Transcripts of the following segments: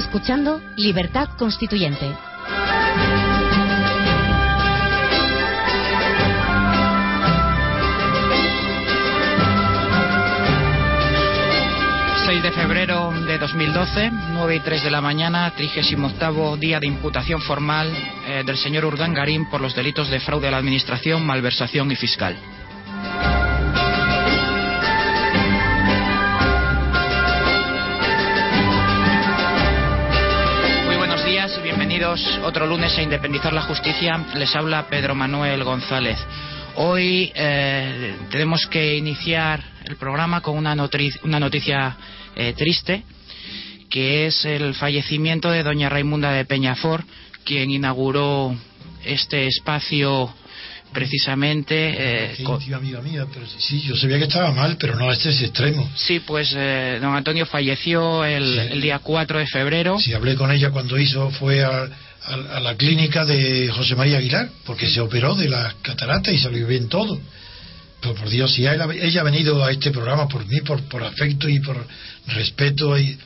escuchando Libertad Constituyente. de febrero de 2012, 9 y 3 de la mañana, 38 día de imputación formal eh, del señor Urdangarín por los delitos de fraude a la administración, malversación y fiscal. Bienvenidos otro lunes a Independizar la Justicia. Les habla Pedro Manuel González. Hoy eh, tenemos que iniciar el programa con una, noticia eh, triste, que es el fallecimiento de doña Raimunda de Peñafort, quien inauguró este espacio precisamente. Eh, amiga mía, pero sí, yo sabía que estaba mal, pero no a este extremo. Sí, pues eh, don Antonio falleció el, el, día 4 de febrero. Sí, hablé con ella cuando hizo, fue a, a, a la clínica de José María Aguilar, porque se operó de las cataratas y salió bien todo. Pero por Dios, si ella, ella ha venido a este programa por mí, por, por afecto y por respeto, y,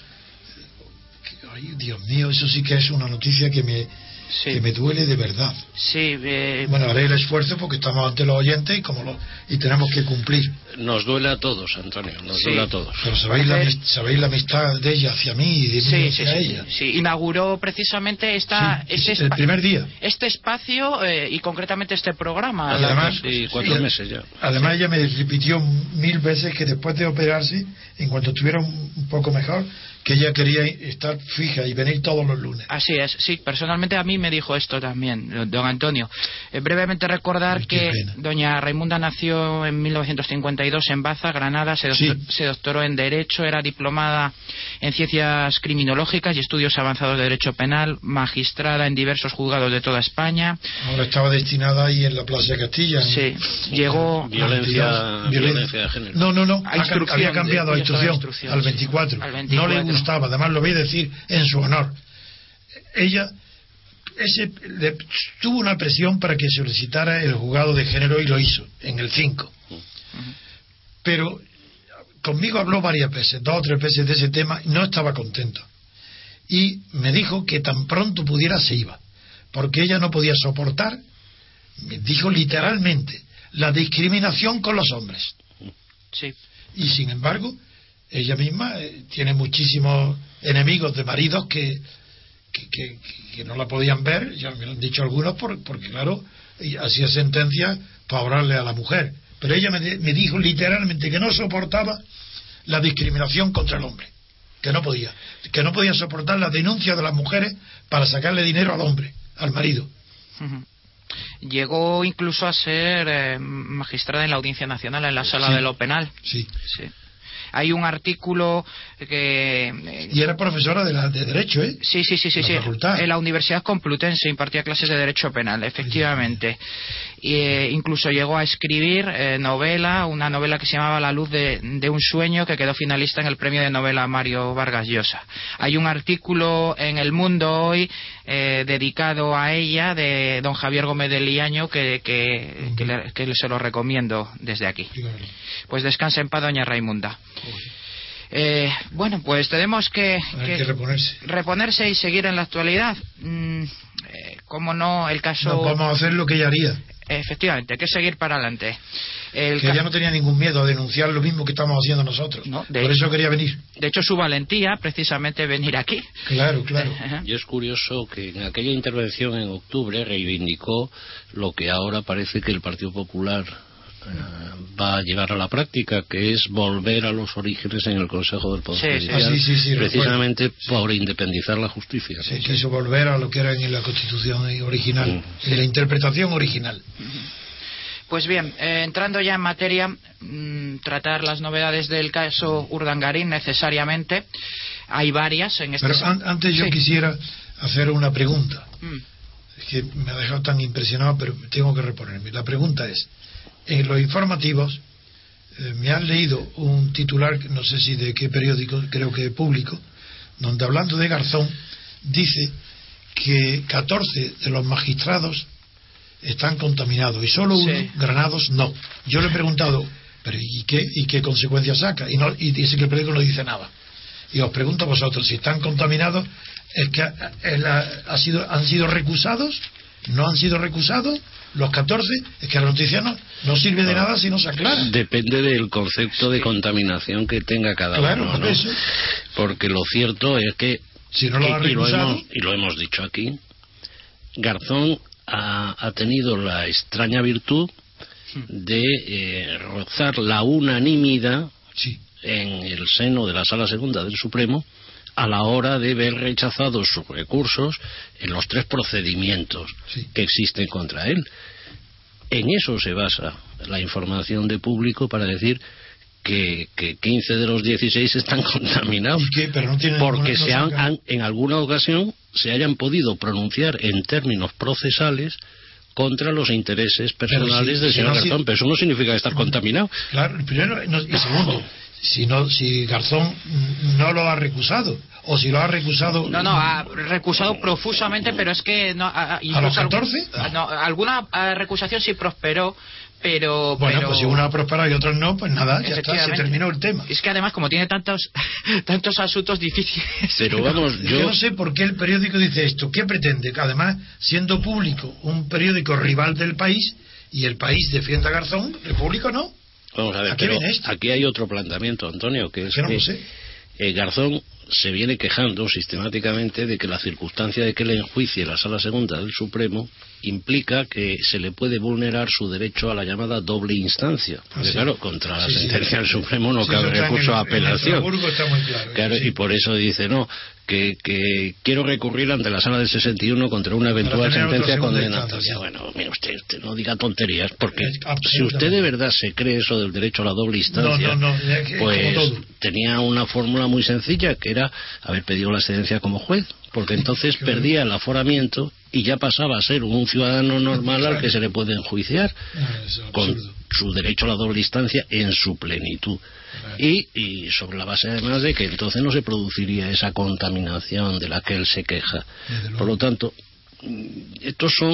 ay, Dios mío, eso sí que es una noticia que me, Sí. que me duele de verdad. Sí, eh, Bueno, haré el esfuerzo porque estamos ante los oyentes y como lo, y tenemos que cumplir. Nos duele a todos, Antonio, nos Sí. duele a todos. Pero sabéis la, sabéis amistad de ella hacia mí y de mí sí, hacia sí, ella. sí. Inauguró precisamente esta, Sí, este, el primer día. este espacio eh, y concretamente este programa. Y además, Sí, cuatro sí, meses ya. Además ella me repitió mil veces que después de operarse, en cuanto estuviera un poco mejor, que ella quería estar fija y venir todos los lunes. Así es, sí, personalmente a mí me dijo esto también, don Antonio. Eh, brevemente recordar Ay, que pena. doña Raimunda nació en 1952 en Baza, Granada, se, Sí. doctor- se doctoró en Derecho, era diplomada en Ciencias Criminológicas y Estudios Avanzados de Derecho Penal, magistrada en diversos juzgados de toda España. Ahora estaba destinada ahí en la Plaza de Castilla. en- Sí, llegó... Violencia, Violen- violencia de género. No, no, no. Ha había cambiado a ya estaba instrucción, instrucción, al sí. 24. Al No 24. Le gustaba, además lo voy a decir en su honor. Ella ese, le- tuvo una presión para que solicitara el juzgado de género y lo hizo, en el 5. Pero conmigo habló varias veces, dos o tres veces de ese tema, y no estaba contento. Y me dijo que tan pronto pudiera se iba, porque ella no podía soportar, me dijo literalmente, la discriminación con los hombres. Sí, Y sin embargo, ella misma eh, tiene muchísimos enemigos de maridos que, que, que- que no la podían ver, ya me lo han dicho algunos, por- porque claro, hacía sentencia para ahorrarle a la mujer. Pero ella me, me dijo literalmente que no soportaba la discriminación contra el hombre, que no podía, que no podía soportar la denuncia de las mujeres para sacarle dinero al hombre, al marido. Llegó incluso a ser eh, magistrada en la Audiencia Nacional en la Sala Sí. de lo Penal. Sí. Sí. Hay un artículo que... eh, Y era profesora de, la, de Derecho, ¿eh? Sí, sí, sí, sí, sí. En la Universidad Complutense impartía clases de Derecho Penal, efectivamente. Y, eh, incluso llegó a escribir eh, novela, una novela que se llamaba La luz de, de un sueño, que quedó finalista en el premio de novela Mario Vargas Llosa. Hay un artículo en El Mundo hoy eh, dedicado a ella, de don Javier Gómez de Liaño, que, que, que le- que se lo recomiendo desde aquí. Pues descansa en paz, doña Raimunda. Eh, bueno, pues tenemos que, Hay que que reponerse. reponerse y seguir en la actualidad. Mm, eh, como no, el caso. No, vamos a hacer lo que ella haría. Efectivamente, hay que seguir para adelante. El que ella no tenía ningún miedo a denunciar lo mismo que estamos haciendo nosotros. No, de Por hecho- eso quería venir. De hecho, su valentía, precisamente, venir aquí. Claro, claro. Y es curioso que en aquella intervención en octubre reivindicó lo que ahora parece que el Partido Popular va a llevar a la práctica, que es volver a los orígenes en el Consejo del Poder Sí. Judicial, Ah, sí, sí, sí, precisamente por independizar la justicia. Se quiso volver a lo que era en la Constitución original, en la interpretación original. Pues bien, eh, entrando ya en materia, mm, tratar las novedades del caso Urdangarín necesariamente. Hay varias en este. Pero an- antes yo Sí. quisiera hacer una pregunta. Mm. Es que me ha dejado tan impresionado, pero tengo que reponerme. La pregunta es, en los informativos eh, me han leído un titular, no sé si de qué periódico, creo que público, donde hablando de Garzón dice que 14 de los magistrados están contaminados y solo uno, Sí. Granados, no. Yo le he preguntado, pero ¿y qué, y qué consecuencias saca? Y, no, y dice que el periódico no dice nada. Y os pregunto a vosotros, si están contaminados, ¿es que ha- ha sido, han sido recusados? ¿No han sido recusados? ¿Los 14? Es que la noticia no, no sirve de nada si no se aclara. Depende del concepto de contaminación que tenga cada Claro, uno, ¿no? eso. Porque lo cierto es que Si no lo y, y lo hemos, y lo hemos dicho aquí, Garzón ha, ha tenido la extraña virtud de eh, rozar la unanimidad Sí, en el seno de la Sala Segunda del Supremo a la hora de ver rechazados sus recursos en los tres procedimientos Sí. que existen contra él. En eso se basa la información de público para decir que, que 15 de los 16 están contaminados ¿Y qué? Pero no tienen porque se han, han- en alguna ocasión se hayan podido pronunciar en términos procesales contra los intereses personales si- del si señor no ha Garzón, sido- pero eso no significa estar contaminado. Claro, primero no- y segundo, si no, si Garzón no lo ha recusado o si lo ha recusado. No, no, ha recusado profusamente, pero es que no, a- los algún- 14? a- no, alguna ah, recusación sí prosperó, pero Bueno, pero- pues si uno ha prosperado y otros no, pues nada, ya está, se terminó el tema. Es que además como tiene tantos tantos asuntos difíciles. Pero vamos, Yo, yo no sé por qué el periódico dice esto. ¿Qué pretende? Que además, siendo público un periódico rival del país y el país defienda a Garzón, el público no. Vamos a ver, ¿A qué pero aquí hay otro planteamiento, Antonio, que es Que no eh, Garzón se viene quejando sistemáticamente de que la circunstancia de que le enjuicie la Sala Segunda del Supremo implica que se le puede vulnerar su derecho a la llamada doble instancia. Porque, Ah, sí. claro, contra la Sí, sí. sentencia del Supremo no cabe recurso a apelación. Claro. Y por eso dice, no, que, que quiero recurrir ante la sala del 61 contra una eventual sentencia condenatoria. Bueno, mire usted, usted no diga tonterías, porque si usted de verdad. se cree eso del derecho a la doble instancia, No, no, no, es que- pues tenía una fórmula muy sencilla, que era haber pedido la excedencia como juez, porque entonces perdía el aforamiento y ya pasaba a ser un ciudadano normal al que se le puede enjuiciar. Ah, es con. Su derecho a la doble instancia en su plenitud. Y, y sobre la base además de que entonces no se produciría esa contaminación de la que él se queja. Por lo tanto, estos son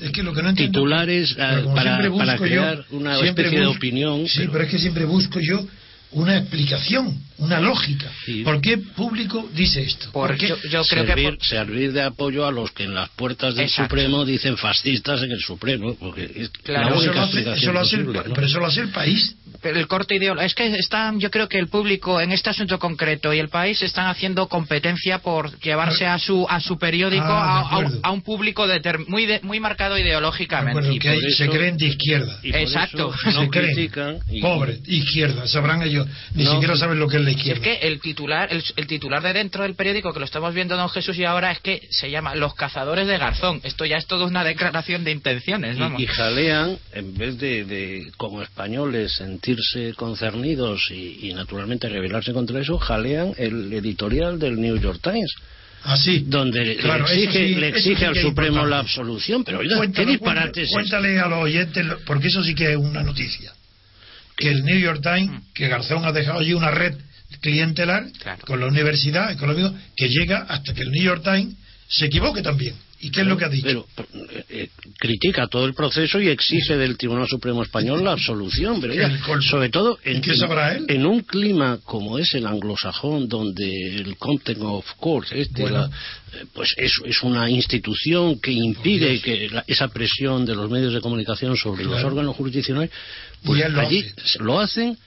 Es que lo que no entiendo- titulares ah, para, yo- crear una especie de opinión. Sí, pero- pero... es que siempre busco yo una explicación, una lógica. Sí. ¿Por qué público dice esto? Por- ¿Por qué? yo, yo creo que servir, por- servir de apoyo a los que en las puertas del Exacto. Supremo dicen fascistas en el Supremo, porque es Claro, la eso lo hace, explicación eso lo hace el, pero eso lo hace el país. Pero el corte ideológico. Es que están, yo creo que el público en este asunto concreto y el país están haciendo competencia por llevarse a su a su periódico Ah, a, a un- acuerdo. a un público determ- muy de- muy marcado De ideológicamente. acuerdo, Y que eso- se creen de izquierda. Exacto. eso no se creen. y- Pobre, izquierda, sabrán ellos. Ni No. siquiera saben lo que es Si es que el titular, el, el titular de dentro del periódico que lo estamos viendo don Jesús y ahora es que se llama Los cazadores de Garzón. Esto ya es toda una declaración de intenciones, vamos. Y, y jalean, en vez de, de, como españoles, sentirse concernidos y, y naturalmente rebelarse contra eso, jalean el editorial del New York Times, Así. donde Claro, le exige, sí- le exige sí al Supremo importante. la absolución. Pero oiga, Cuéntale, ¿qué disparate es cuéntale a los oyentes, lo- porque eso sí que es una noticia. Que el New York Times, que Garzón ha dejado allí una red clientelar Claro. con la universidad, con los amigos, que llega hasta que el New York Times se equivoque también. ¿Y qué es lo que ha dicho? Pero, eh, eh, critica todo el proceso y exige del Tribunal Supremo Español la absolución. Pero sobre todo ¿Y en, qué sabrá él? en un clima como es el anglosajón, donde el content of court este, Bueno. la- eh, pues es, es una institución que impide que la- esa presión de los medios de comunicación sobre los órganos jurisdiccionales, pues lo allí hace. lo hacen.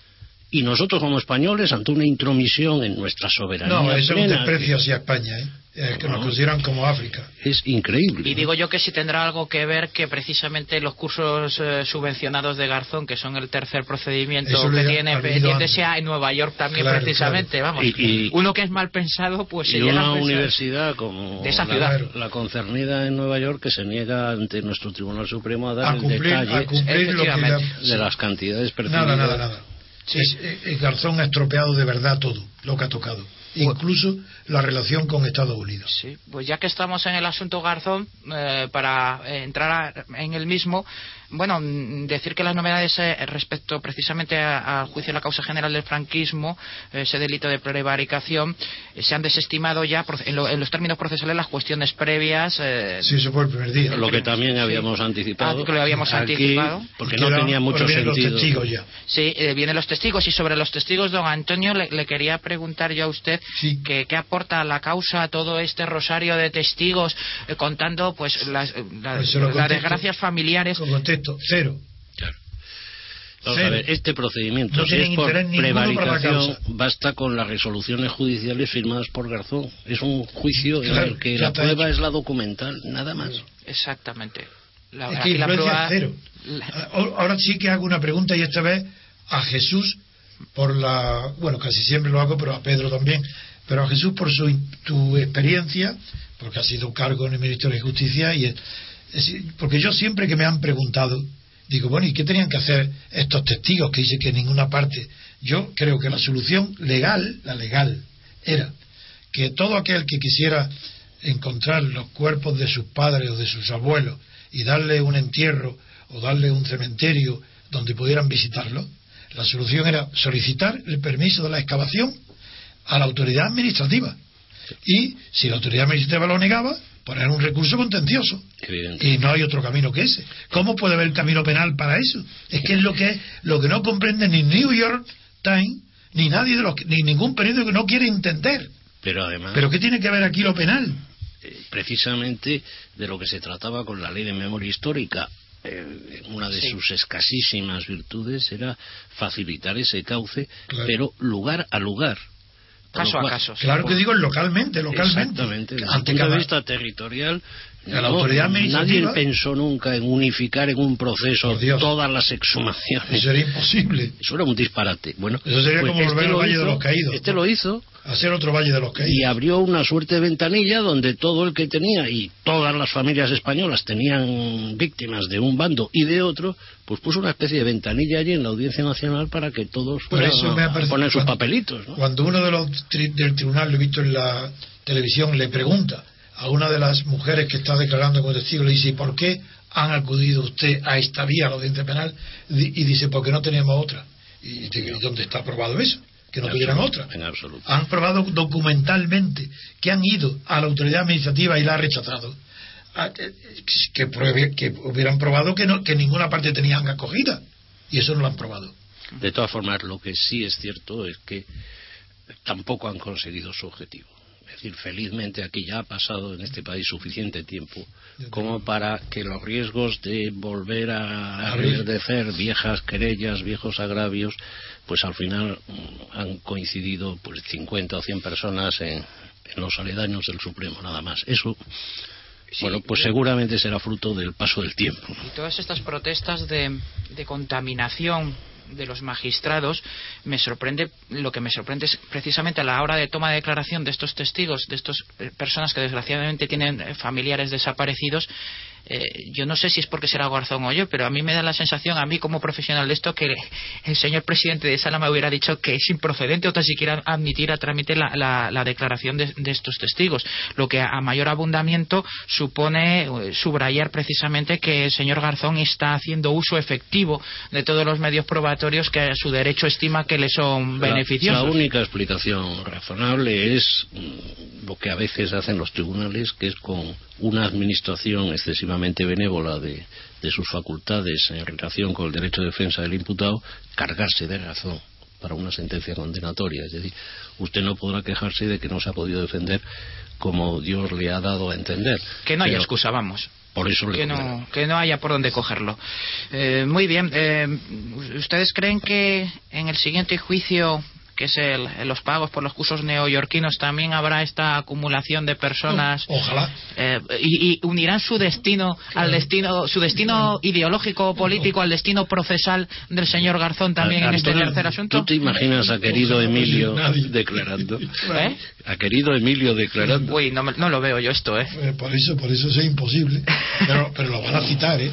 Y nosotros como españoles, ante una intromisión en nuestra soberanía no, eso es un desprecio hacia España. ¿eh? eh, que nos consideran como África. Es increíble. Y digo yo que si tendrá algo que ver que precisamente los cursos eh, subvencionados de Garzón, que son el tercer procedimiento que tiene pendiente, sea en Nueva York también Claro, precisamente. Vamos, Y- y- uno que es mal pensado, pues se y una universidad como de esa la, ciudad. la concernida en Nueva York que se niega ante nuestro Tribunal Supremo a dar A el cumplir, detalle a cumplir lo que de las cantidades percibidas. Nada, nada, nada. Es- eh, eh, Garzón ha estropeado de verdad todo lo que ha tocado, incluso la relación con Estados Unidos. Sí, pues ya que estamos en el asunto Garzón, eh, para entrar a- en el mismo, bueno, mm, decir que las novedades eh, respecto precisamente a- al juicio de la causa general del franquismo, eh, ese delito de prevaricación, eh, se han desestimado ya en, lo- en los términos procesales las cuestiones previas. eh, Sí, eso fue el primer día. Lo que también habíamos anticipado. Ah, que lo habíamos aquí, anticipado. Porque Que no tenía mucho ahora vienen sentido. los testigos ya. Sí, eh, vienen los testigos y sobre los testigos, don Antonio, le, le quería preguntar yo a usted Sí. que, qué aporta a la causa todo este rosario de testigos eh, contando pues las, la- Pues las contesto. desgracias familiares. Cero. Claro. Vamos Cero. a ver, este procedimiento, No si es por prevaricación, basta con las resoluciones judiciales firmadas por Garzón. Es un juicio en el que la prueba hecho. es la documental, nada más. Exactamente. La, Es que la prueba- cero. la- Ah, Ahora sí que hago una pregunta y esta vez a Jesús por la, bueno, casi siempre lo hago, pero a Pedro también, pero a Jesús por su tu experiencia, porque ha sido cargo en el Ministerio de Justicia y es- porque yo siempre que me han preguntado digo, bueno, ¿y qué tenían que hacer estos testigos que dice que en ninguna parte? Yo creo que la solución legal, la legal, era que todo aquel que quisiera encontrar los cuerpos de sus padres o de sus abuelos y darle un entierro o darle un cementerio donde pudieran visitarlo, la solución era solicitar el permiso de la excavación a la autoridad administrativa. Y si la autoridad administrativa lo negaba, poner un recurso contencioso. Evidente. Y no hay otro camino que ese. ¿Cómo puede haber camino penal para eso? Es que es lo que lo que no comprende ni New York Times ni nadie de los ni ningún periódico que no quiere entender. Pero además, Pero ¿qué tiene que ver aquí lo penal? eh, precisamente de lo que se trataba con la ley de memoria histórica, eh, una de Sí. sus escasísimas virtudes era facilitar ese cauce, Claro. pero lugar a lugar. Caso a caso. Claro que digo localmente, localmente. Exactamente. Desde el punto de vista territorial, la autoridad administrativa- nadie pensó nunca en unificar en un proceso todas las exhumaciones. Eso era imposible. Eso era un disparate. Bueno, Eso sería pues como volver al Valle de hizo- los Caídos. Este lo hizo Hacer otro Valle de los y Caídos. abrió una suerte de ventanilla donde todo el que tenía y todas las familias españolas tenían víctimas de un bando y de otro, pues puso una especie de ventanilla allí en la Audiencia Nacional para que todos Por eso me poner sus papelitos. ¿no? Cuando uno de los tri- del tribunal, lo he visto en la televisión, le pregunta a una de las mujeres que está declarando como testigo, le dice, ¿y por qué han acudido usted a esta vía, a la audiencia penal? Y dice, porque no teníamos otra. ¿Y dice, ¿y dónde está aprobado eso? Que no En tuvieran absoluto, otra. En absoluto. Han probado documentalmente que han ido a la autoridad administrativa y la ha rechazado. Ah, eh, Que, pruebe- que hubieran probado que, no, que ninguna parte tenían acogida. Y eso no lo han probado. De todas formas, lo que sí es cierto es que tampoco han conseguido su objetivo. Decir, felizmente aquí ya ha pasado en este país suficiente tiempo como para que los riesgos de volver a reverdecer viejas querellas, viejos agravios, pues al final mm, han coincidido pues 50 o 100 personas en, en los aledaños del Supremo, nada más. Eso, bueno, pues seguramente será fruto del paso del tiempo. Y todas estas protestas de, de contaminación de los magistrados me sorprende lo que me sorprende es precisamente a la hora de toma de declaración de estos testigos de estas personas que desgraciadamente tienen eh, familiares desaparecidos eh, yo no sé si es porque será Garzón o yo pero a mí me da la sensación a mí como profesional de esto que el señor presidente de Sala me hubiera dicho que es improcedente o tan siquiera admitir a trámite la, la- la declaración de, de estos testigos lo que a mayor abundamiento supone eh, subrayar precisamente que el señor Garzón está haciendo uso efectivo de todos los medios probatorios que a su derecho estima que le son La- beneficiosos. La, única explicación razonable es mm, lo que a veces hacen los tribunales, que es con una administración excesivamente benévola de, de sus facultades en relación con el derecho de defensa del imputado, cargarse de razón para una sentencia condenatoria. Es decir, usted no podrá quejarse de que no se ha podido defender como Dios le ha dado a entender. que no haya Pero excusa, vamos. Por eso le que no, que no haya por dónde cogerlo. Eh, muy bien. eh, ¿Ustedes creen que en el siguiente juicio que es el, los pagos por los cursos neoyorquinos, también habrá esta acumulación de personas. Ojalá. Eh, y, y, unirán su destino al destino, su destino ideológico o político al destino procesal del señor Garzón también en este tercer asunto. ¿Tú te imaginas a querido Emilio declarando? ¿Eh? A querido Emilio declarando. Uy, no, no lo veo yo esto, ¿eh? Eh, Por eso, por eso es imposible. Pero, pero lo van a citar, ¿eh?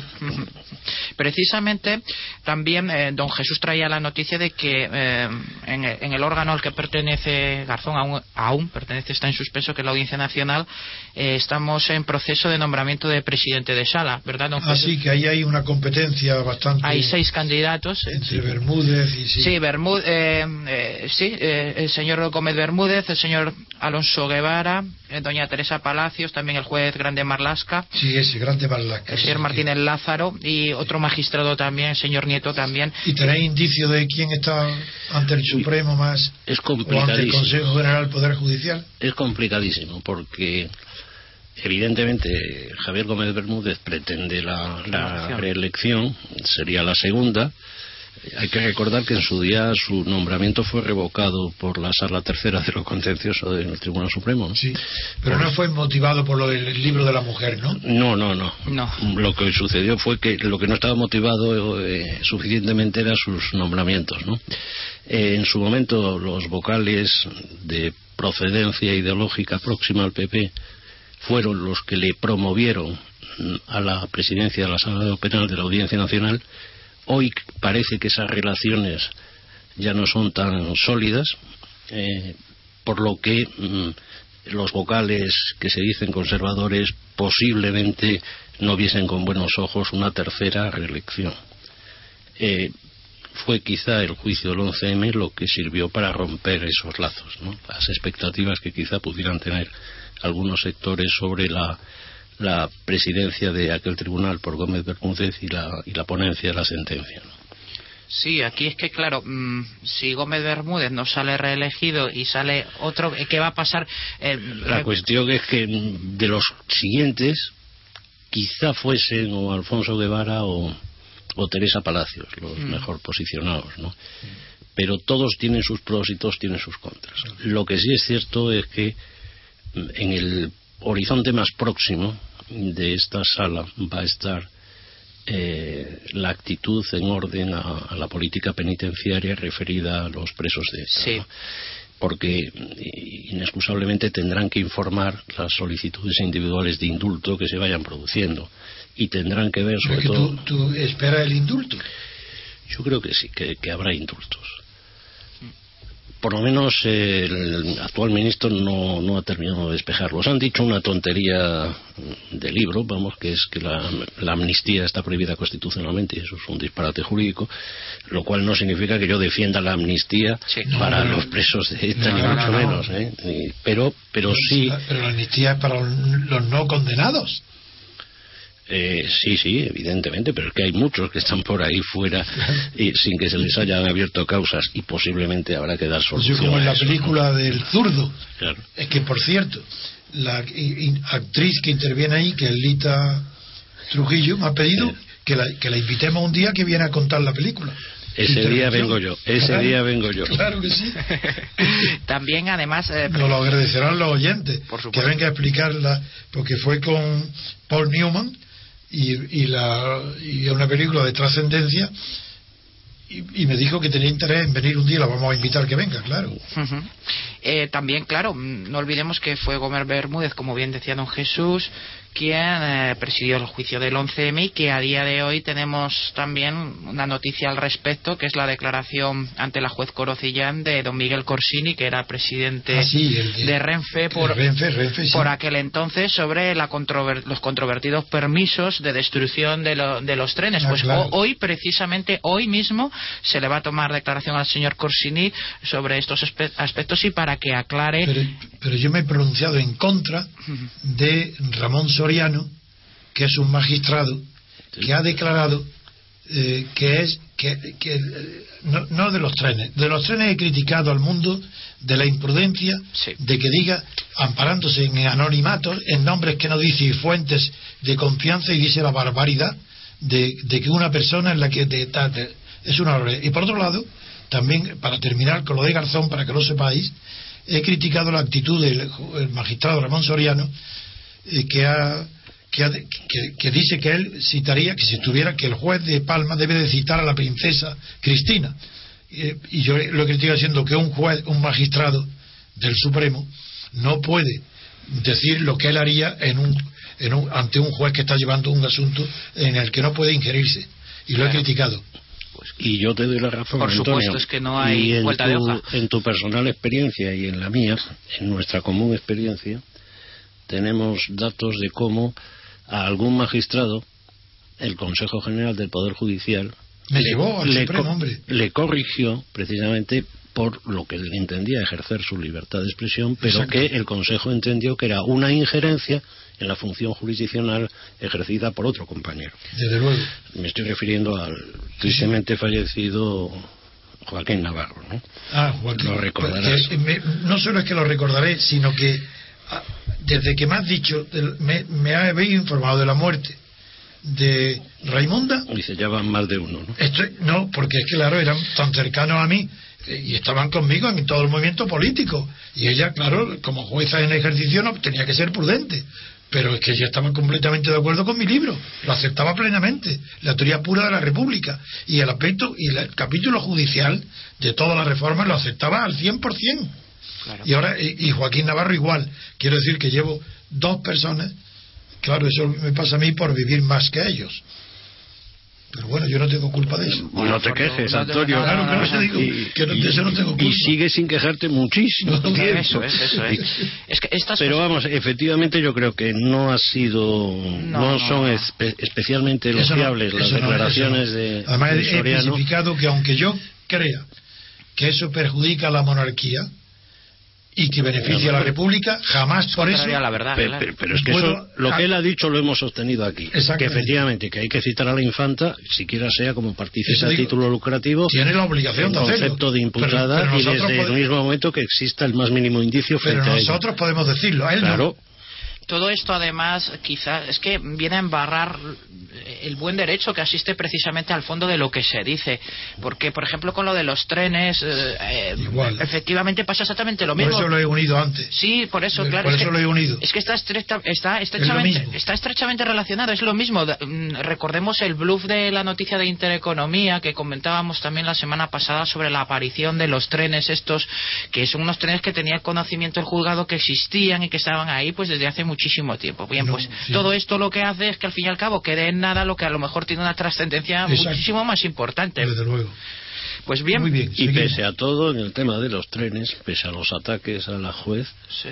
Precisamente también eh, don Jesús traía la noticia de que eh, en, en el órgano al que pertenece Garzón, aún, aún pertenece, está en suspenso, que es la Audiencia Nacional, eh, estamos en proceso de nombramiento de presidente de sala, ¿verdad, don? Así que ahí hay una competencia bastante Hay seis candidatos. entre Bermúdez y sí. Sí, Bermú- eh, eh, sí eh, el señor Gómez Bermúdez, el señor Alonso Guevara, eh, doña Teresa Palacios, también el juez Grande Marlasca, Sí, ese grande Marlaska. el señor sí. Martínez Lázaro y otro magistrado también, el señor Nieto también. ¿Y tenéis indicio de quién está ante el Supremo más Es o ante el complicadísimo. Consejo General del Poder Judicial? Es complicadísimo porque evidentemente Javier Gómez Bermúdez pretende la, reelección, sería la segunda. Hay que recordar que en su día su nombramiento fue revocado por la sala tercera de lo contencioso del Tribunal Supremo. ¿no? Sí. Pero no fue motivado por lo del libro de la mujer, ¿no? No, no, no. No. Lo que sucedió fue que lo que no estaba motivado eh, suficientemente eran sus nombramientos, ¿no? Eh, en su momento los vocales de procedencia ideológica próxima al PP fueron los que le promovieron a la presidencia de la Sala Penal de la Audiencia Nacional. Hoy parece que esas relaciones ya no son tan sólidas, eh, por lo que mm, los vocales que se dicen conservadores posiblemente no viesen con buenos ojos una tercera reelección. Eh, fue quizá el juicio del 11M lo que sirvió para romper esos lazos, las expectativas que quizá pudieran tener algunos sectores sobre la, la presidencia de aquel tribunal por Gómez Bermúdez y la, y la ponencia de la sentencia. ¿no? Sí, aquí es que, claro, mm, si Gómez Bermúdez no sale reelegido y sale otro, ¿qué va a pasar? Eh, La eh, cuestión es que mm, de los siguientes quizá fuesen o Alfonso Guevara o, o Teresa Palacios los Mm. mejor posicionados, ¿no? Pero todos tienen sus pros y todos tienen sus contras. Lo que sí es cierto es que mm, en el horizonte más próximo de esta sala va a estar eh, la actitud en orden a, a la política penitenciaria referida a los presos de ETA. Sí. ¿no? Porque inexcusablemente tendrán que informar las solicitudes individuales de indulto que se vayan produciendo y tendrán que ver sobre que todo. tú, tú esperas el indulto. Yo creo que sí, que, que habrá indultos. Por lo menos eh, el actual ministro no, no ha terminado de despejarlos. Han dicho una tontería de libro, vamos, que es que la, la amnistía está prohibida constitucionalmente y eso es un disparate jurídico, lo cual no significa que yo defienda la amnistía Sí. para No, los presos de ETA, no, ni no, mucho no, no. menos. ¿eh? Y- pero, pero sí. Pero la amnistía es para los no condenados. Eh, sí, sí, evidentemente, pero es que hay muchos que están por ahí fuera y sin que se les hayan abierto causas y posiblemente habrá que dar Pues solución. como en la eso, película del zurdo. Es que, por cierto, la actriz que interviene ahí, que es Lita Trujillo, me ha pedido que, la, que la invitemos un día que viene a contar la película. Ese día vengo yo, ese Claro, día vengo yo. Claro que sí. También, además, eh, Nos lo agradecerán los oyentes. Por que venga a explicarla, porque fue con Paul Newman y, y, la, y una película de trascendencia. Y, me dijo que tenía interés en venir un día, la vamos a invitar que venga, claro. Ujú. Eh, también, claro, mm, no olvidemos que fue Gómez Bermúdez, como bien decía don Jesús, quien eh, presidió el juicio del 11M y que a día de hoy tenemos también una noticia al respecto, que es la declaración ante la juez Corocillán de don Miguel Corsini, que era presidente Ah, sí, de- de Renfe por, Renfe, Renfe, sí. por aquel entonces sobre la controver- los controvertidos permisos de destrucción de, lo- de los trenes. Ah, pues claro. hoy, precisamente, hoy mismo, se le va a tomar declaración al señor Corsini sobre estos aspe- aspectos y para que aclare. Pero, pero yo me he pronunciado en contra de Ramón Soriano, que es un magistrado, que ha declarado eh, que es que, que, no, no de los trenes, de los trenes he criticado al mundo de la imprudencia Sí. de que diga, amparándose en anonimatos, en nombres que no dice y fuentes de confianza y dice la barbaridad de, de que una persona es la que de- es una barbaridad. Y por otro lado, también, para terminar con lo de Garzón, para que lo sepáis, he criticado la actitud del el magistrado Ramón Soriano, que, ha, que, ha- que- que dice que él citaría, que si estuviera, que el juez de Palma debe de citar a la princesa Cristina. Eh, y yo lo he criticado diciendo que un juez, un magistrado del Supremo, no puede decir lo que él haría en un, en un, ante un juez que está llevando un asunto en el que no puede ingerirse. Y lo he criticado. Y yo te doy la razón, Por Antonio. supuesto, es que no hay y en vuelta tu, de hoja. En tu personal experiencia y en la mía, en nuestra común experiencia, tenemos datos de cómo a algún magistrado, el Consejo General del Poder Judicial, Me llevó al le, Supremo, co- hombre. le corrigió precisamente por lo que él entendía ejercer su libertad de expresión, pero Exacto. que el Consejo entendió que era una injerencia en la función jurisdiccional ejercida por otro compañero. Desde luego. Me estoy refiriendo al tristemente fallecido Joaquín Navarro, ¿no? Ah, Joaquín. Lo recordarás. Eh, me- no solo es que lo recordaré, sino que desde que me has dicho, me, me habéis informado de la muerte de Raimunda, ya van más de uno, ¿no? no, porque es que claro, eran tan cercanos a mí eh, y estaban conmigo en todo el movimiento político. Y ella, claro, como jueza en ejercicio, no tenía que ser prudente. Pero es que ella estaba completamente de acuerdo con mi libro, lo aceptaba plenamente, la teoría pura de la República. Y el aspecto y el capítulo judicial de todas las reformas lo aceptaba al 100%. Claro. Y ahora, y, y Joaquín Navarro igual. Quiero decir que llevo dos personas, claro, eso me pasa a mí por vivir más que ellos. Pero bueno, yo no tengo culpa de eso. no te quejes, Antonio. no, Claro, no, digo Y- que no- de eso no tengo culpa. Y sigue sin quejarte muchísimo. Eso es, eso es. Es que estas Pero cosas- vamos, efectivamente yo creo que no ha sido, no, no, son no. espe- especialmente elogiables las declaraciones de, Además, de he especificado que aunque yo crea que eso perjudica a la monarquía y que beneficia a la República, jamás por eso. contrario a la verdad, Pe- claro. pe- Pero es que eso, lo que él ha dicho lo hemos sostenido aquí. Que efectivamente que hay que citar a la infanta, siquiera sea como partícipe a título lucrativo, tiene la obligación de hacerlo. concepto de Pero- imputada pero y desde el podemos- mismo momento que exista el más mínimo indicio Pero frente a ello. nosotros podemos decirlo, a él no. Todo esto además quizás es que viene a embarrar el buen derecho que asiste precisamente al fondo de lo que se dice. Porque, por ejemplo, con lo de los trenes, eh, eh, Igual. efectivamente pasa exactamente lo Por mismo. eso lo he unido antes. Sí, por eso, Por claro. eso es que, lo he unido. Es que está, estrecha- está, estrechamente, está estrechamente relacionado, es lo mismo. Mm, Recordemos el bluff de la noticia de Intereconomía que comentábamos también la semana pasada sobre la aparición de los trenes estos, que son unos trenes que tenía conocimiento el juzgado que existían y que estaban ahí pues desde hace muchísimo tiempo. Bien, No, pues sí. todo esto lo que hace es que al fin y al cabo quede en nada lo que a lo mejor tiene una trascendencia muchísimo más importante. Desde luego. Pues bien, Muy bien. y seguimos. pese a todo, en el tema de los trenes, pese a los ataques a la juez, sí.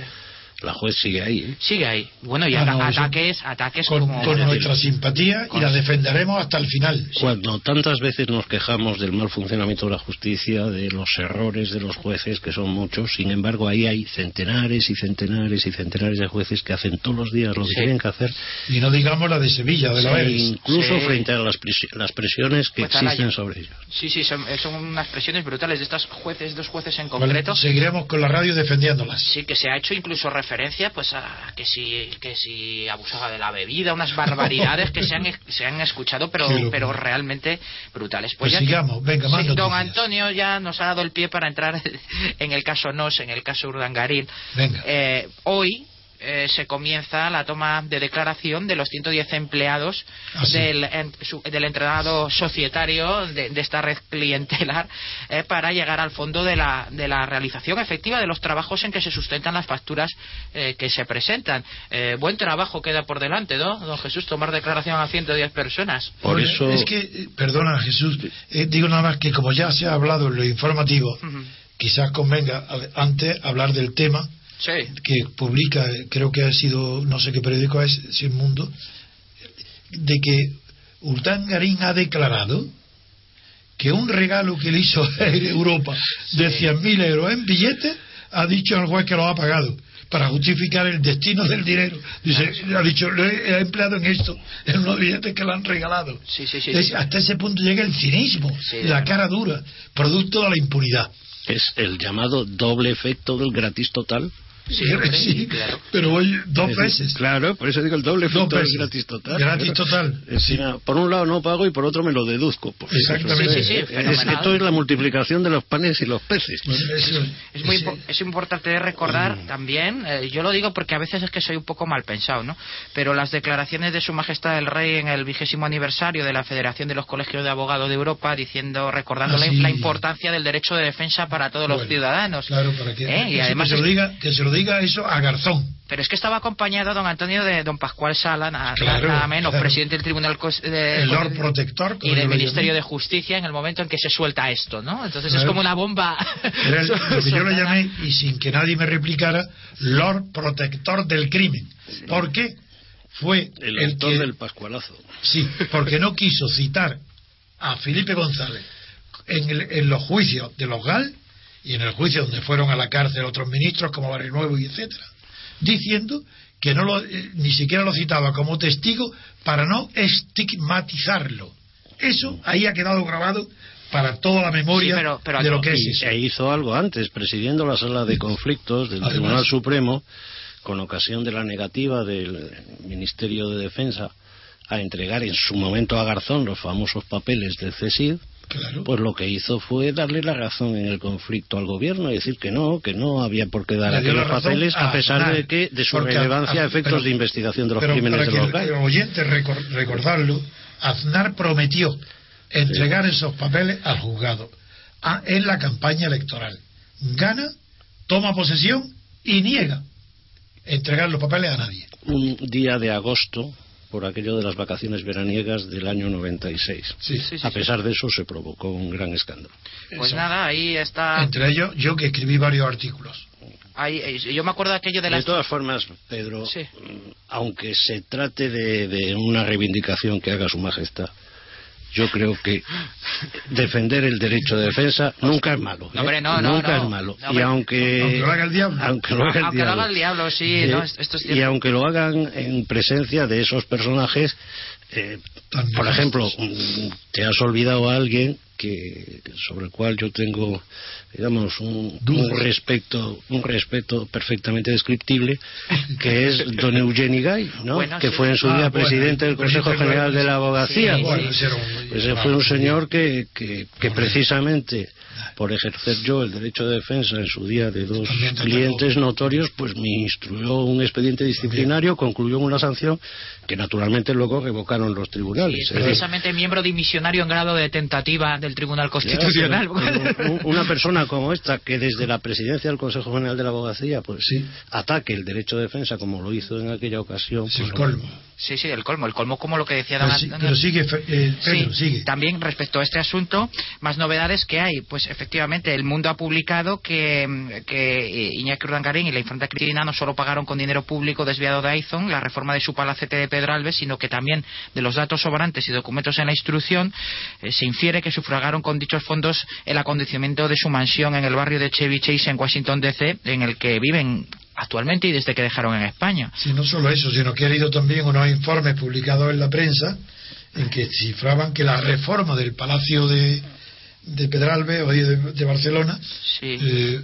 La juez sigue ahí. ¿eh? sigue ahí. Bueno, y Ah, no, ataques, ataques Con, como... con nuestra simpatía y la defenderemos hasta el final. Cuando tantas veces nos quejamos del mal funcionamiento de la justicia, de los errores de los jueces, que son muchos, sin embargo ahí hay centenares y centenares y centenares de jueces que hacen todos los días lo que Sí. tienen que hacer, Y no digamos la de Sevilla, de la e Eres. incluso Sí. frente a las, presi- las presiones que Pues existen sobre ellos. Sí, sí, son, son unas presiones brutales de estas jueces, dos jueces en concreto. Seguiremos con la radio defendiéndolas. Sí, que se ha hecho incluso referencia pues a que si, que si abusaba de la bebida, unas barbaridades que se han, se han escuchado, pero, pero realmente brutales. Pues ya sigamos, venga, Sí, don. Antonio ya nos ha dado el pie para entrar en el caso Nos, en el caso Urdangarín. Venga. Eh, hoy eh, se comienza la toma de declaración de los 110 empleados Ah, sí. del, en- su- del entrenado societario de, de esta red clientelar eh, para llegar al fondo de la, de la realización efectiva de los trabajos en que se sustentan las facturas eh, que se presentan. Eh, buen trabajo queda por delante, ¿no, don Jesús? Tomar declaración a 110 personas. Por Bueno, eso, Es que, perdona Jesús, eh, digo nada más que como ya se ha hablado en lo informativo, quizás convenga antes hablar del tema Sí. que publica, creo que ha sido, no sé qué periódico es, si el mundo, de que Urtangarín ha declarado que un regalo que le hizo a Europa de 100.000 euros en billetes, ha dicho al juez que lo ha pagado para justificar el destino del dinero. Dice, ha dicho, lo he, empleado en esto, en unos billetes que le han regalado. Sí, sí, sí, Es- sí. Hasta ese punto llega el cinismo, Sí, la cara dura, producto de la impunidad. es el llamado doble efecto del gratis total. Sí, Sí, hombre, sí, claro. pero hoy dos Es veces. Claro, por eso digo el doble Dos fruto es veces. gratis total. Gratis total. Por un lado no pago y por otro me lo deduzco. Pues Exactamente. Sí, sí, sí, es, esto es la multiplicación de los panes y los peces. Bueno, eso- Es muy es importante recordar también, eh, yo lo digo porque a veces es que soy un poco mal pensado, ¿no? Pero las declaraciones de Su Majestad el Rey en el vigésimo aniversario de la Federación de los Colegios de Abogados de Europa, diciendo, recordando Ah, la, sí. la importancia del derecho de defensa para todos los ciudadanos. Claro, para que, ¿Eh? Y además que, se lo es- diga, que se lo diga eso a Garzón. Pero es que estaba acompañado don Antonio de don Pascual Sala, na- Claro, nada menos, claro. presidente del Tribunal de- El Lord Protector. y del lo Ministerio de Justicia en el momento en que se suelta esto, ¿no? Entonces es como una bomba. Era el- lo que yo soltada. llamé, y sin que nadie me replicara, Lord Protector del Crimen. ¿Por qué? Fue El, el autor que... del Pascualazo. Sí, porque no quiso citar a Felipe González en, el- en los juicios de los GAL y en el juicio donde fueron a la cárcel otros ministros como Barrio Nuevo y etcétera, diciendo que no lo, eh, ni siquiera lo citaba como testigo para no estigmatizarlo. Eso ahí ha quedado grabado para toda la memoria Sí, pero- pero de lo que es eso. e hizo algo antes, presidiendo la sala de conflictos del Además. Tribunal Supremo, con ocasión de la negativa del Ministerio de Defensa a entregar en su momento a Garzón los famosos papeles del CESID, Claro. pues lo que hizo fue darle la razón en el conflicto al gobierno y decir que no, que no había por qué dar aquellos papeles a a pesar de que de su relevancia a- a efectos pero- de investigación de los Pero crímenes para de que los el, GAL. el oyente recor- recordarlo, Aznar prometió entregar esos papeles al juzgado a- en la campaña electoral. Gana, toma posesión y niega entregar los papeles a nadie. Un día de agosto, por aquello de las vacaciones veraniegas del año 96. Sí. Sí, sí, A sí. pesar de eso se provocó un gran escándalo. Pues Eso. nada, ahí está. Entre ellos, yo que escribí varios artículos. ahí- eh, yo me acuerdo de aquello de De las. todas formas, Pedro, Sí. mm, aunque se trate de, de una reivindicación que haga su majestad, yo creo que defender el derecho de defensa nunca es malo. ¿eh? Hombre, no, no, nunca no. es malo. No, y aunque, Aunque lo haga el diablo. aunque lo haga el Aunque lo diablo. haga el diablo, sí, Eh, no, esto es y aunque lo hagan en presencia de esos personajes, eh, por ejemplo, te has olvidado a alguien que sobre el cual yo tengo digamos un, respeto un respeto perfectamente descriptible que es don Eugeni Gay ¿no? Bueno, que sí. fue en su Ah, día bueno, presidente del Consejo General de la Abogacía. Sí, pues fue un señor que, que, que precisamente por ejercer yo el derecho de defensa en su día de dos clientes notorios, pues me instruyó un expediente disciplinario, concluyó una sanción que naturalmente luego revocaron los Sí, tribunales. precisamente miembro dimisionario en grado de tentativa del Tribunal Constitucional. Pero una persona como esta que desde la presidencia del Consejo General de la Abogacía pues Sí. ataque el derecho de defensa como lo hizo en aquella ocasión Es pues, el colmo. Sí, sí, el colmo. El colmo como lo que decía Pero, sí- pero sigue, eh, Pedro, Sí, sigue. También respecto a este asunto, más novedades que hay. Pues efectivamente, el mundo ha publicado que, mm, que eh, Iñaki Urdangarín y la infanta Cristina no solo pagaron con dinero público desviado de Aizon la reforma de su palacete de Pedralbes, sino que también de los datos sobrantes y documentos en la instrucción eh, se infiere que sufragaron con dichos fondos el acondicionamiento de su mansión en el barrio de Chevy Chase en Washington DC, en el que viven actualmente y desde que dejaron en España. Sí, no solo eso, sino que ha habido también unos informes publicados en la prensa en que cifraban que la reforma del Palacio de, de Pedralbes o de, de Barcelona, Sí. eh,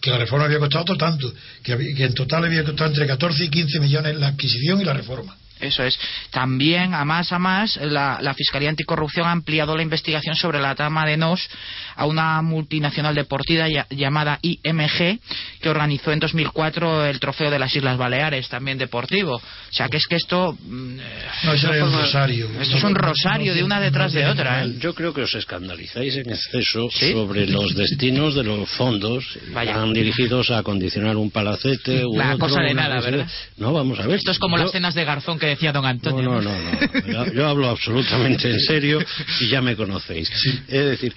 que la reforma había costado otro tanto, que, había- que en total había costado entre 14 y 15 millones la adquisición y la reforma. Eso es. También, a más a más, la, la Fiscalía Anticorrupción ha ampliado la investigación sobre la trama de NOS a una multinacional deportiva ya- llamada IMG, que organizó en 2004 el Trofeo de las Islas Baleares, también deportivo. O sea, que es que esto... mm, eh, No, eso era un rosario. Esto es un rosario de una detrás de otra, ¿eh? Yo creo que os escandalizáis en exceso ¿Sí? sobre los destinos de los fondos Vaya. van dirigidos a acondicionar un palacete u La otro, cosa de una nada, ¿verdad? No, vamos a ver. Esto es como Yo- las cenas de Garzón que decía don No, Antonio. no, no, no. Yo, yo hablo absolutamente en serio y ya me conocéis. Sí. Es decir,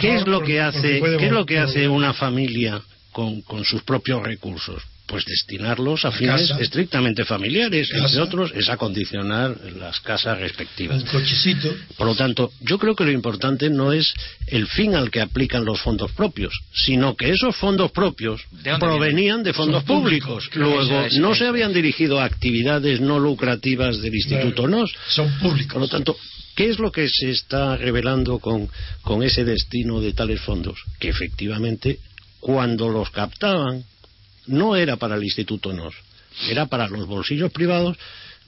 ¿qué es lo que hace, qué es lo que hace una familia con, con sus propios recursos? Pues destinarlos a fines casa. estrictamente familiares, Casa. entre otros, es acondicionar las casas respectivas. Un cochecito. Por lo tanto, yo creo que lo importante no es el fin al que aplican los fondos propios, sino que esos fondos propios ¿De dónde provenían de fondos públicos, Luego, es, no se es. habían dirigido a actividades no lucrativas del Instituto Claro. NOS. Son públicos. Por lo tanto, ¿qué es lo que se está revelando con, con ese destino de tales fondos? Que efectivamente, cuando los captaban, no era para el Instituto NOS, era para los bolsillos privados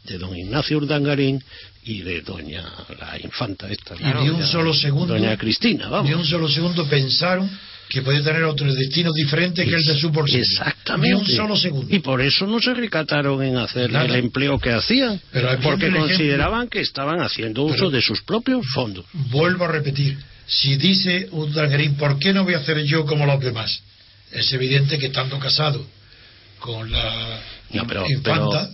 de don Ignacio Urdangarín y de doña la infanta esta. Y ni un solo segundo. Doña Cristina, vamos. Ni un solo segundo pensaron que podía tener otro destino diferente que el de su bolsillo. Exactamente. Ni un solo segundo. Y por eso no se recataron en hacer Nada. el empleo que hacían. Pero porque consideraban que estaban haciendo uso Pero- de sus propios fondos. Vuelvo a repetir, si dice Urdangarín, ¿por qué no voy a hacer yo como los demás? es evidente que estando casado con la no, pero.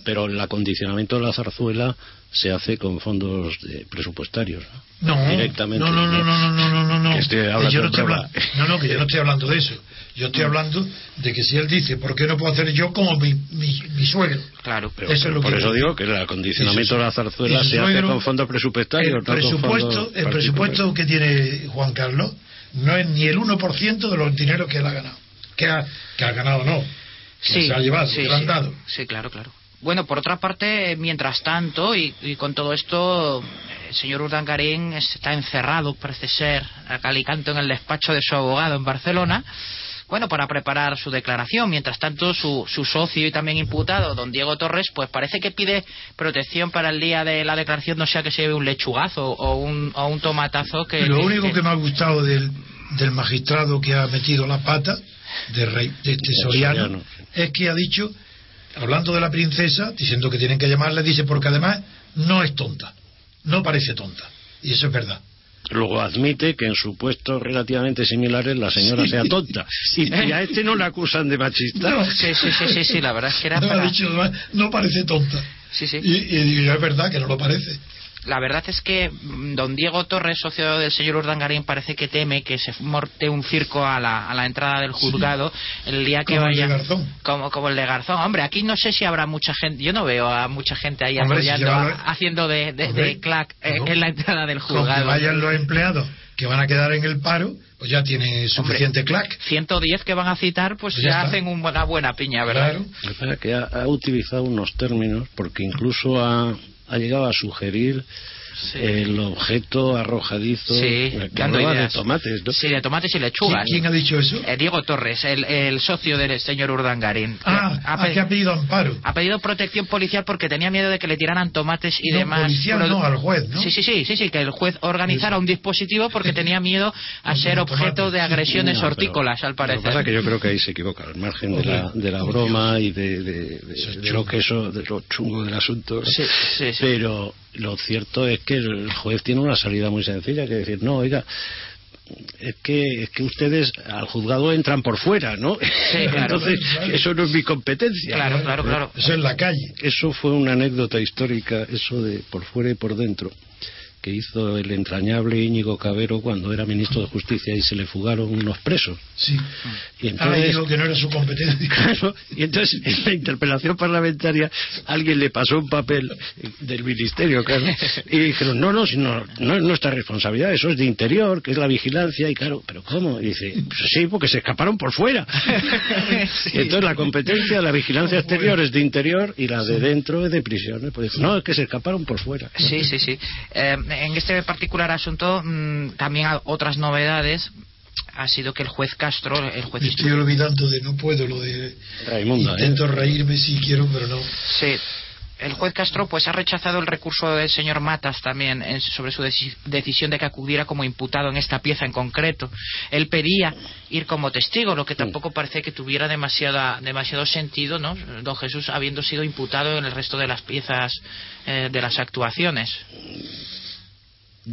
Pero, el acondicionamiento de la zarzuela se hace con fondos de presupuestarios. No, directamente. No, no, no, no, no, no, no, no. Que estoy yo no, estoy hablando, no, no, que yo no estoy hablando de eso. Yo estoy hablando de que si él dice, ¿por qué no puedo hacer yo como mi, mi, mi suegro? Claro, pero, por eso digo que el acondicionamiento de la zarzuela se hace con fondos presupuestarios. El, presupuesto, el presupuesto que tiene Juan Carlos no es ni el 1% de los dineros que él ha ganado. Que ha, que ha ganado, no. Que se ha llevado, sí, que han sí. dado. Sí, claro, claro. Bueno, por otra parte, mientras tanto, y, y con todo esto, el señor Urdangarín está encerrado, parece ser, a cal y canto en el despacho de su abogado en Barcelona, bueno, para preparar su declaración. Mientras tanto, su, su socio y también imputado, don Diego Torres, pues parece que pide protección para el día de la declaración, no sea que se lleve un lechugazo o un, o un tomatazo que... Lo único que me ha gustado del, del magistrado que ha metido la pata, de, rey, de este Soriano, Soriano, es que ha dicho, hablando de la princesa, diciendo que tienen que llamarla, dice, porque además no es tonta, no parece tonta. Y eso es verdad. Luego admite que en supuestos relativamente similares la señora Sí. sea tonta. Y, y a este no le acusan de machista. No. Sí, sí, sí, sí, sí, la verdad es que era No, ha para... dicho, además, no parece tonta. Sí, sí. Y, y digo, yo, es verdad que no lo parece. La verdad es que mm, don Diego Torres, socio del señor Urdangarín, parece que teme que se morte un circo a la, a la entrada del juzgado el día que Como el vaya. de Garzón. Como, como el de Garzón. Hombre, aquí no sé si habrá mucha gente. Yo no veo a mucha gente ahí Hombre, si apoyando, haciendo de, de, Hombre, de clac eh, no. en la entrada del Con que juzgado. vayan los empleados que van a quedar en el paro, pues ya tiene suficiente clac. 110 que van a citar, pues, Pues ya ya hacen un- una buena piña, ¿verdad? Claro. Que ha, ha utilizado unos términos porque incluso ha, ha llegado a sugerir Sí. el objeto arrojadizo Sí, que hablaba de ideas. tomates. ¿no? Sí, de tomates y ¿Quién, lechugas. quién ha dicho eso? Eh, Diego Torres, el, el socio del señor Urdangarín. Ah, Ha ah, pe- que ha pedido amparo. Ha pedido protección policial porque tenía miedo de que le tiraran tomates y No, demás. policial Produ- no, al juez, ¿no? Sí, sí, sí, sí, sí, que el juez organizara un dispositivo porque tenía miedo a ser objeto de sí. agresiones No, pero- hortícolas, al Lo que pasa es parecer. que yo creo que ahí se equivoca, al margen de la, de la broma y de, de- de- Eso de lo que eso, de lo chungo del asunto. Sí, sí, sí. Pero lo cierto es que el juez tiene una salida muy sencilla, que decir, no, oiga, es que, es que ustedes al juzgado entran por fuera, ¿no? claro. Entonces, Claro. eso no es mi competencia. Claro, claro, claro. Eso en la calle. Eso fue una anécdota histórica, eso de por fuera y por dentro, que hizo el entrañable Íñigo Cabero cuando era ministro de Justicia y se le fugaron unos presos. Sí. Y Ah, entonces, dijo que no era su competencia. Claro, y entonces en la interpelación parlamentaria alguien le pasó un papel del ministerio, claro, y dijeron, no, no, no, no es nuestra responsabilidad, eso es de interior, que es la vigilancia, y claro, ¿pero cómo? Y dice, "Pues sí, porque se escaparon por fuera. Sí. Entonces la competencia de la vigilancia exterior es de interior y la de dentro es de prisiones. Pues dice, no, es que se escaparon por fuera. Sí, sí, sí. Eh, en este particular asunto, mm, también hay otras novedades. Ha sido que el juez Castro, el juez Me estoy olvidando de no puedo lo de. Raimunda, ¿eh? Intento reírme si quiero, pero no. Sí. El juez Castro pues ha rechazado el recurso del señor Matas también en- sobre su deci- decisión de que acudiera como imputado en esta pieza en concreto. Él pedía ir como testigo, lo que tampoco parece que tuviera demasiada, demasiado sentido, ¿no? Don Jesús habiendo sido imputado en el resto de las piezas eh, de las actuaciones.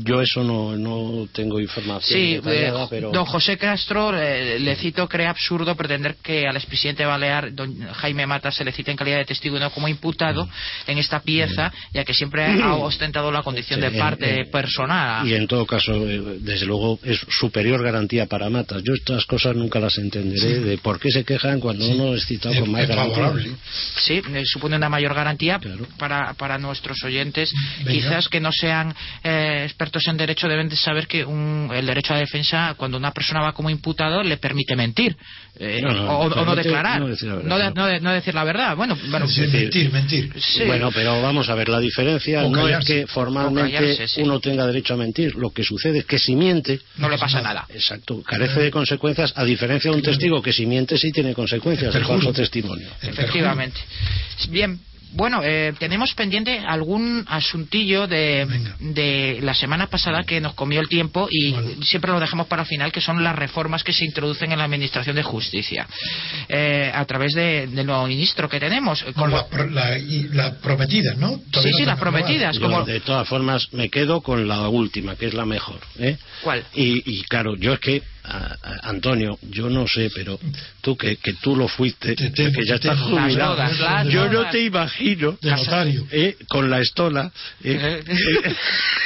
Yo eso no, no tengo información Sí, detallada, eh, pero... don José Castro, eh, le cito, cree absurdo pretender que al expresidente balear, don Jaime Mata, se le cite en calidad de testigo y no como imputado en esta pieza, ya que siempre ha ostentado la condición de parte eh, personal. Y en todo caso, eh, desde luego, es superior garantía para matas. Yo estas cosas nunca las entenderé de por qué se quejan cuando uno es citado Es- con más es garantía. favorable. Sí, eh, supone una mayor garantía Claro. para, para nuestros oyentes, Venga. quizás que no sean eh, expertos en derecho deben de saber que un- el derecho a defensa, cuando una persona va como imputado, le permite mentir. eh, No, no, o, o no declarar. no decir la verdad, no, de- no. no de- no decir la verdad. Bueno, bueno mentir, mentir. sí. Bueno, pero vamos a ver, la diferencia O no es que formalmente callarse, sí. uno tenga derecho a mentir. Lo que sucede es que si miente, no le pasa nada. exacto, carece de consecuencias, a diferencia de un testigo que si miente sí tiene consecuencias, El falso testimonio. Efectivamente. Bien, bueno, eh, tenemos pendiente algún asuntillo de, de la semana pasada que nos comió el tiempo y Vale. siempre lo dejamos para el final, que son las reformas que se introducen en la Administración de Justicia eh, a través de- del nuevo ministro que tenemos. Con las la- prometidas, ¿no? sí, Todavía sí, no las prometidas. Como, de todas formas, me quedo con la última, que es la mejor. ¿eh? ¿Cuál? Y, y claro, yo es que, a- a- Antonio, yo no sé, pero tú que, que tú lo fuiste, Te que ya te estás. Las jubilado, bodas, las yo no te imagino eh, con la estola eh,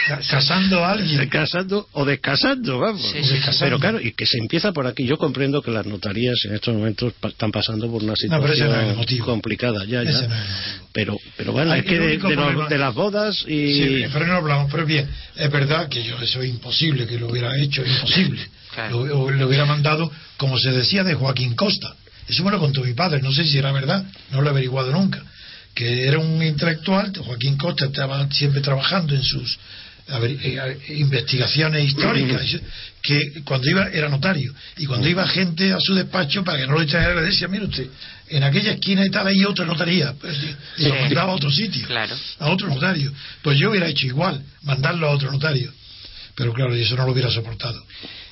Ca- Casando a alguien. casando o descasando, vamos. Sí, sí, sí. Pero claro, y que se empieza por aquí. Yo comprendo que las notarías en estos momentos pa- están pasando por una situación no complicada, ya, ya. No. Pero, pero bueno, Hay- es que de, los- de las bodas y... Sí, pero no hablamos, pero bien, es verdad que yo eso es imposible que lo hubiera hecho, imposible. Claro. Lo, lo hubiera mandado, como se decía, de Joaquín Costa. Eso me lo contó mi padre, no sé si era verdad, no lo he averiguado nunca. Que era un intelectual, Joaquín Costa estaba siempre trabajando en sus eh, investigaciones históricas, que cuando iba era notario, y cuando iba gente a su despacho para que no lo distrajera, le decía, mire usted, en aquella esquina y tal hay otra notaría, Pues, y lo mandaba a otro sitio Claro. a otro notario. Pues yo hubiera hecho igual, mandarlo a otro notario. Pero claro, y eso no lo hubiera soportado.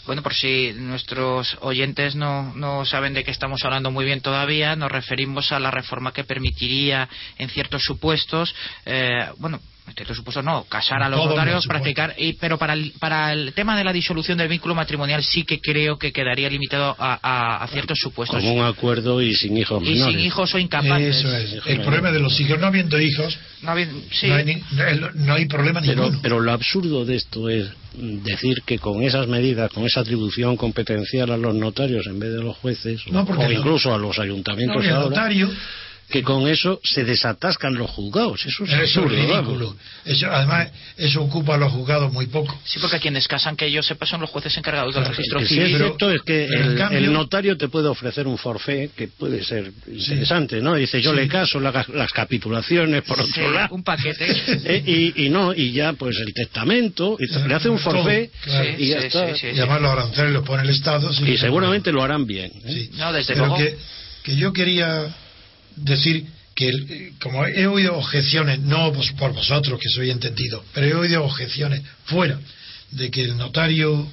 Bueno, por si nuestros oyentes no, no saben de qué estamos hablando muy bien todavía, nos referimos a la reforma que permitiría en ciertos supuestos, eh, bueno, en ciertos supuestos no, casar a los Todos los notarios, practicar, y, pero para el, para el tema de la disolución del vínculo matrimonial sí que creo que quedaría limitado a, a- a ciertos supuestos. Como un acuerdo y sin hijos Y menores. sin hijos o incapaces. Eso es. El problema de los hijos, no habiendo hijos, No, había- sí. no, hay ni- no- no hay problema Pero, ninguno. pero lo absurdo de esto es decir que con esas medidas, con esa atribución competencial a los notarios en vez de los jueces, o- No, porque o no. incluso a los No, ayuntamientos ahora, notario, que con eso se desatascan los juzgados. Eso es eso es absurdo, ridículo. vamos. Eso, además, eso ocupa a los juzgados muy poco. Sí, porque quienes casan, que yo sepa, son los jueces encargados del Claro, registro Que sí civil. es cierto es que el, cambio- el notario te puede ofrecer un forfait que puede ser interesante, ¿no? Dice, yo Sí. le caso la- las capitulaciones por Sí, otro lado. un paquete. Eh, y, y no, y ya pues el testamento, y le hace un forfait claro. y ya Sí, está. sí, sí, Y además los aranceles los pone el Estado. sí, Y seguramente lo harán bien. ¿eh? Sí. No, desde Pero luego. Que, que yo quería decir que, el- eh, como he oído objeciones, no por vosotros que soy entendido, pero he oído objeciones fuera de que el notario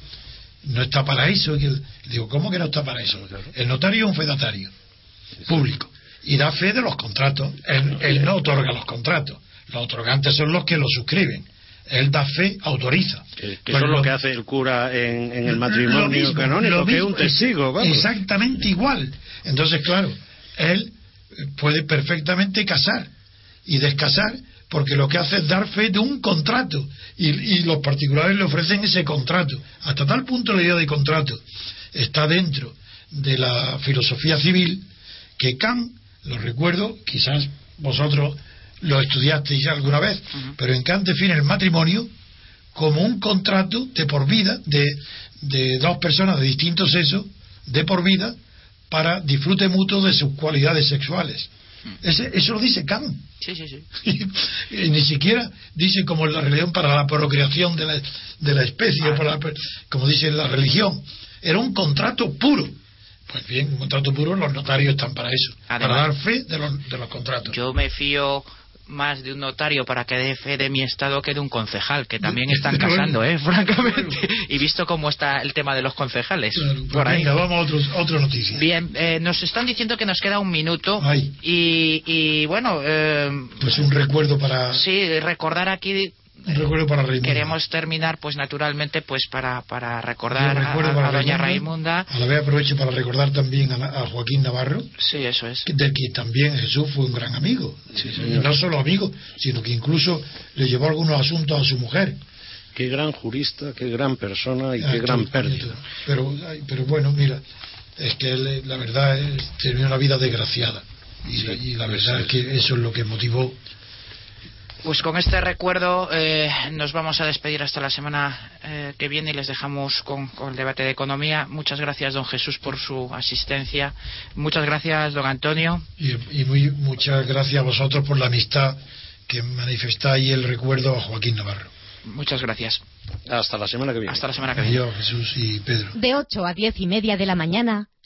no está para eso. y que el- digo, ¿cómo que no está para eso? El notario es un fedatario público y da fe de los contratos. Él, él no otorga los contratos. Los otorgantes son los que los suscriben. Él da fe, autoriza. Que, que eso es lo lo- que hace el cura en, en el lo matrimonio mismo, canónico, lo que es mismo, un testigo, vamos. Exactamente igual. Entonces, claro, él puede perfectamente casar y descasar porque lo que hace es dar fe de un contrato y, y los particulares le ofrecen ese contrato. Hasta tal punto la idea de contrato está dentro de la filosofía civil que Kant, lo recuerdo, quizás vosotros lo estudiasteis alguna vez, pero en Kant define el matrimonio como un contrato de por vida de, de dos personas de distinto sexo, de por vida, para disfrute mutuo de sus cualidades sexuales. Ese- eso lo dice Kant. Sí, sí, sí. y ni siquiera dice como la religión para la procreación de la, de la especie, Ah. para la- como dice la religión. Era un contrato puro. Pues bien, un contrato puro, los notarios están para eso, para dar fe de los, de los contratos. Yo me fío más de un notario para que dé fe de mi estado que de un concejal, que también están casando, ¿eh? Francamente. Y visto cómo está el tema de los concejales. Claro, pues por ahí. venga, vamos a otros, otra noticia. Bien, eh, nos están diciendo que nos queda un minuto. Ay. Y, y bueno, eh, Pues un recuerdo para sí, recordar aquí. Recuerdo para Raimundo. Queremos terminar, pues naturalmente, pues para, para recordar a, para a doña Raimunda. A la vez aprovecho para recordar también a, a Joaquín Navarro, Sí, eso es. del que también Jesús fue un gran amigo. Y no solo amigo, sino que incluso le llevó algunos asuntos a su mujer. Qué gran jurista, qué gran persona y Ah, qué gran pérdida. Pero, pero bueno, mira, es que él, eh, la verdad, es, tenía una vida desgraciada. Y, y la verdad es que eso es lo que motivó Pues con este recuerdo eh, nos vamos a despedir hasta la semana eh, que viene y les dejamos con, con, el debate de economía. Muchas gracias, don Jesús, por su asistencia. Muchas gracias, don Antonio. Y, y muy, muchas gracias a vosotros por la amistad que manifestáis y el recuerdo a Joaquín Navarro. Muchas gracias. Hasta la semana que viene. Hasta la semana que viene. Adiós, Jesús y Pedro. De 8 a 10 y media de la mañana,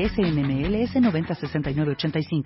LLS NMLS 906985.